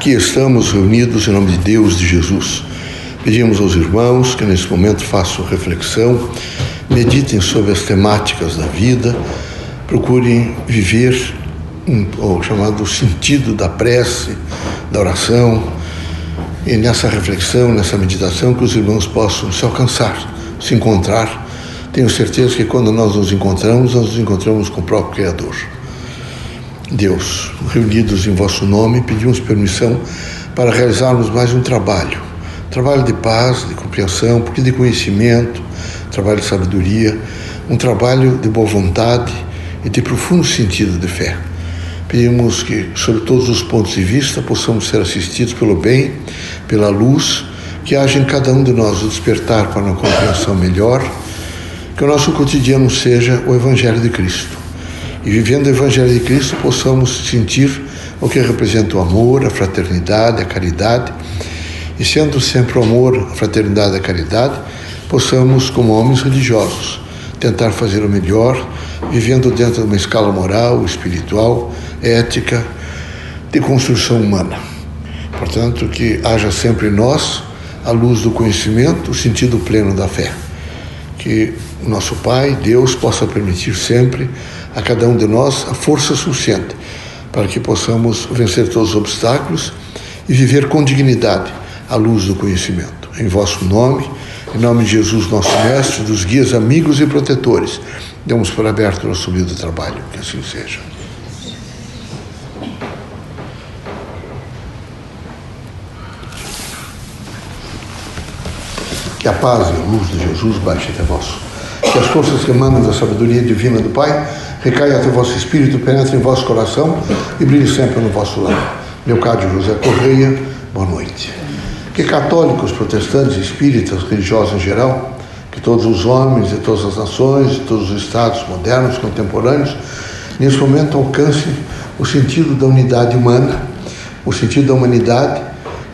Aqui estamos reunidos em nome de Deus, de Jesus. Pedimos aos irmãos que nesse momento façam reflexão, meditem sobre as temáticas da vida, procurem viver um, o chamado sentido da prece, da oração, e nessa reflexão, nessa meditação, que os irmãos possam se alcançar, se encontrar. Tenho certeza que quando nós nos encontramos, nós nos encontramos com o próprio Criador. Deus, reunidos em vosso nome, pedimos permissão para realizarmos mais um trabalho. Trabalho de paz, de compreensão, porque de conhecimento, trabalho de sabedoria, um trabalho de boa vontade e de profundo sentido de fé. Pedimos que, sob todos os pontos de vista, possamos ser assistidos pelo bem, pela luz, que haja em cada um de nós o despertar para uma compreensão melhor, que o nosso cotidiano seja o Evangelho de Cristo e vivendo o Evangelho de Cristo possamos sentir o que representa o amor, a fraternidade, a caridade, e sendo sempre o amor, a fraternidade a caridade, possamos, como homens religiosos, tentar fazer o melhor, vivendo dentro de uma escala moral, espiritual, ética, de construção humana. Portanto, que haja sempre em nós a luz do conhecimento, o sentido pleno da fé. Que o nosso Pai, Deus, possa permitir sempre a cada um de nós a força suficiente para que possamos vencer todos os obstáculos e viver com dignidade à luz do conhecimento. Em vosso nome, em nome de Jesus, nosso Mestre, dos guias, amigos e protetores, damos por aberto o nosso livro de trabalho. Que assim seja. Que a paz e a luz de Jesus baixe até vós. Que as forças que emanam da sabedoria divina do Pai recaia até vosso espírito, penetre em vosso coração e brilhe sempre no vosso lar. Leocádio José Correia, boa noite. Que católicos, protestantes, espíritas, religiosos em geral, que todos os homens de todas as nações, de todos os estados modernos, contemporâneos, nesse momento alcancem o sentido da unidade humana, o sentido da humanidade,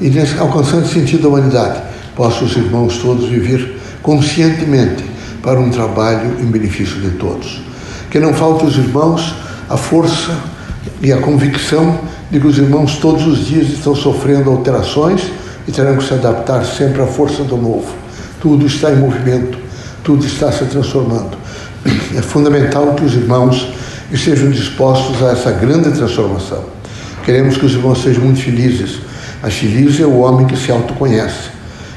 e alcançando o sentido da humanidade, possam os irmãos todos viver conscientemente para um trabalho em benefício de todos que não falte aos irmãos a força e a convicção de que os irmãos todos os dias estão sofrendo alterações e terão que se adaptar sempre à força do novo. Tudo está em movimento, tudo está se transformando. É fundamental que os irmãos estejam dispostos a essa grande transformação. Queremos que os irmãos sejam muito felizes. A feliz é o homem que se autoconhece,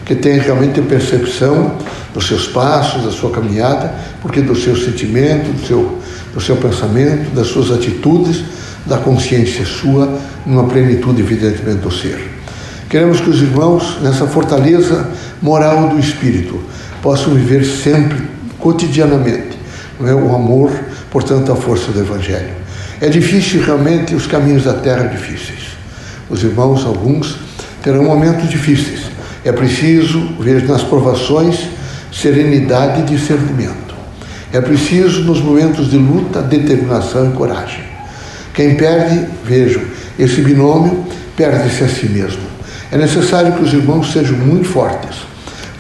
que tem realmente percepção dos seus passos, da sua caminhada, porque do seu sentimento, do seu, do seu pensamento, das suas atitudes, da consciência sua, numa plenitude, evidentemente, do ser. Queremos que os irmãos, nessa fortaleza moral do espírito, possam viver sempre, cotidianamente, é? o amor, portanto, a força do Evangelho. É difícil realmente os caminhos da terra difíceis. Os irmãos, alguns, terão momentos difíceis. É preciso ver nas provações serenidade e discernimento. É preciso, nos momentos de luta, determinação e coragem. Quem perde, vejam, esse binômio perde-se a si mesmo. É necessário que os irmãos sejam muito fortes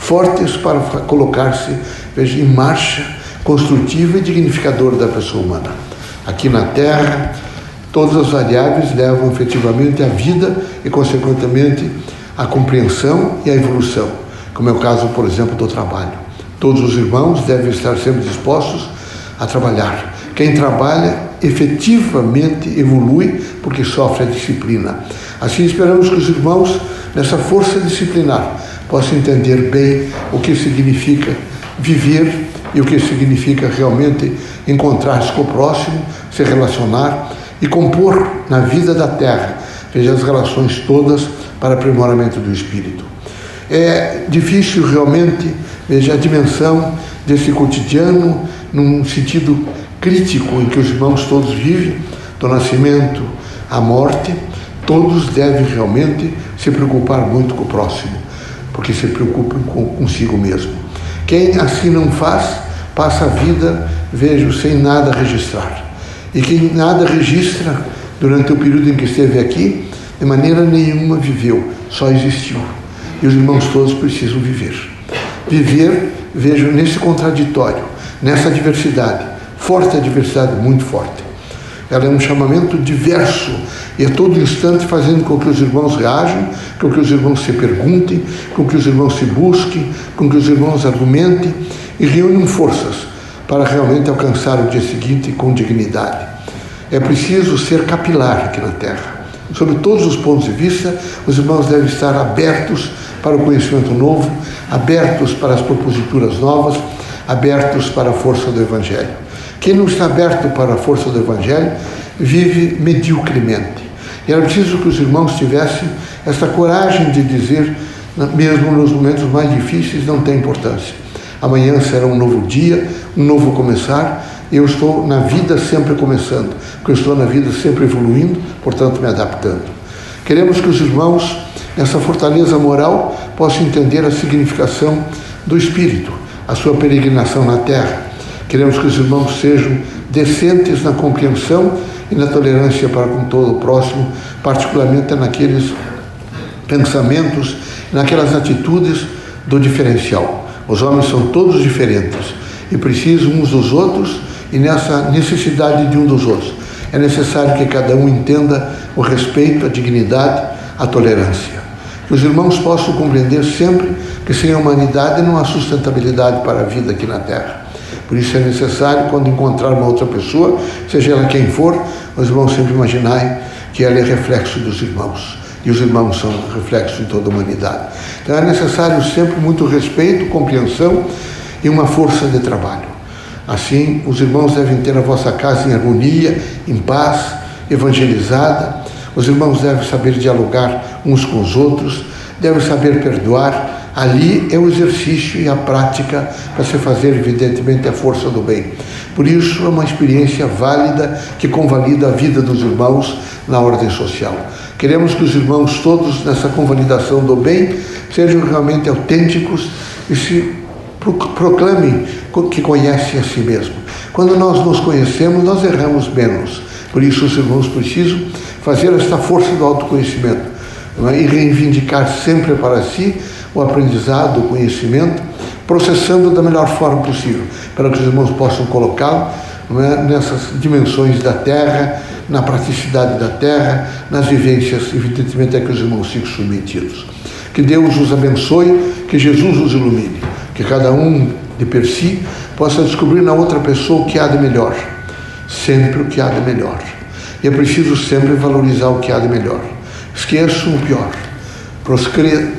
fortes para colocar-se em marcha construtiva e dignificadora da pessoa humana. Aqui na Terra, todas as variáveis levam efetivamente à vida e, consequentemente, à compreensão e à evolução como é o caso, por exemplo, do trabalho. Todos os irmãos devem estar sempre dispostos a trabalhar. Quem trabalha efetivamente evolui porque sofre a disciplina. Assim esperamos que os irmãos, nessa força disciplinar, possam entender bem o que significa viver e o que significa realmente encontrar-se com o próximo, se relacionar e compor na vida da terra, veja as relações todas para aprimoramento do espírito. É difícil realmente, veja, a dimensão desse cotidiano num sentido crítico em que os irmãos todos vivem, do nascimento à morte, todos devem realmente se preocupar muito com o próximo, porque se preocupam com consigo mesmo. Quem assim não faz, passa a vida, vejo, sem nada registrar. E quem nada registra durante o período em que esteve aqui, de maneira nenhuma viveu, só existiu. E os irmãos todos precisam viver. Viver, vejo, nesse contraditório, nessa diversidade, forte a diversidade, muito forte. Ela é um chamamento diverso e a todo instante fazendo com que os irmãos reajam, com que os irmãos se perguntem, com que os irmãos se busquem, com que os irmãos argumentem e reúnam forças para realmente alcançar o dia seguinte com dignidade. É preciso ser capilar aqui na Terra. Sob todos os pontos de vista, os irmãos devem estar abertos para o conhecimento novo, abertos para as proposituras novas, abertos para a força do Evangelho. Quem não está aberto para a força do Evangelho vive mediocremente. E era preciso que os irmãos tivessem essa coragem de dizer, mesmo nos momentos mais difíceis, não tem importância. Amanhã será um novo dia, um novo começar. Eu estou na vida sempre começando, porque eu estou na vida sempre evoluindo, portanto me adaptando. Queremos que os irmãos, nessa fortaleza moral, possam entender a significação do Espírito, a sua peregrinação na terra. Queremos que os irmãos sejam decentes na compreensão e na tolerância para com todo o próximo, particularmente naqueles pensamentos, naquelas atitudes do diferencial. Os homens são todos diferentes e precisam uns dos outros e nessa necessidade de um dos outros. É necessário que cada um entenda o respeito, a dignidade, a tolerância. Que os irmãos possam compreender sempre que sem a humanidade não há sustentabilidade para a vida aqui na Terra. Por isso é necessário, quando encontrar uma outra pessoa, seja ela quem for, os irmãos sempre imaginarem que ela é reflexo dos irmãos. E os irmãos são reflexo de toda a humanidade. Então é necessário sempre muito respeito, compreensão e uma força de trabalho. Assim, os irmãos devem ter a vossa casa em harmonia, em paz, evangelizada. Os irmãos devem saber dialogar uns com os outros, devem saber perdoar. Ali é o exercício e a prática para se fazer, evidentemente, a força do bem. Por isso, é uma experiência válida que convalida a vida dos irmãos na ordem social. Queremos que os irmãos todos, nessa convalidação do bem, sejam realmente autênticos e se proclamem que conhecem a si mesmo. Quando nós nos conhecemos, nós erramos menos. Por isso, os irmãos precisam fazer esta força do autoconhecimento é? e reivindicar sempre para si o aprendizado, o conhecimento, processando da melhor forma possível, para que os irmãos possam colocá-lo é? nessas dimensões da terra, na praticidade da terra, nas vivências, evidentemente, é que os irmãos ficam submetidos. Que Deus os abençoe, que Jesus os ilumine que cada um de per si possa descobrir na outra pessoa o que há de melhor, sempre o que há de melhor. E é preciso sempre valorizar o que há de melhor. Esqueça o pior. Proscre...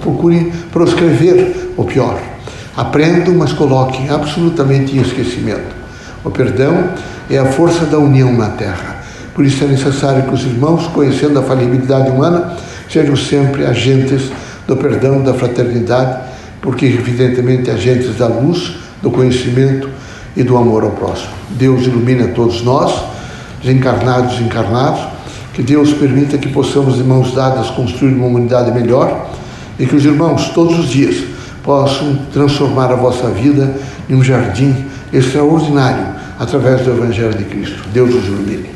Procure proscrever o pior. Aprendam, mas coloquem absolutamente em esquecimento. O perdão é a força da união na terra. Por isso é necessário que os irmãos, conhecendo a falibilidade humana, sejam sempre agentes do perdão, da fraternidade porque evidentemente agentes da luz, do conhecimento e do amor ao próximo. Deus ilumine a todos nós, desencarnados e encarnados, que Deus permita que possamos, de mãos dadas, construir uma humanidade melhor e que os irmãos, todos os dias, possam transformar a vossa vida em um jardim extraordinário através do Evangelho de Cristo. Deus os ilumine.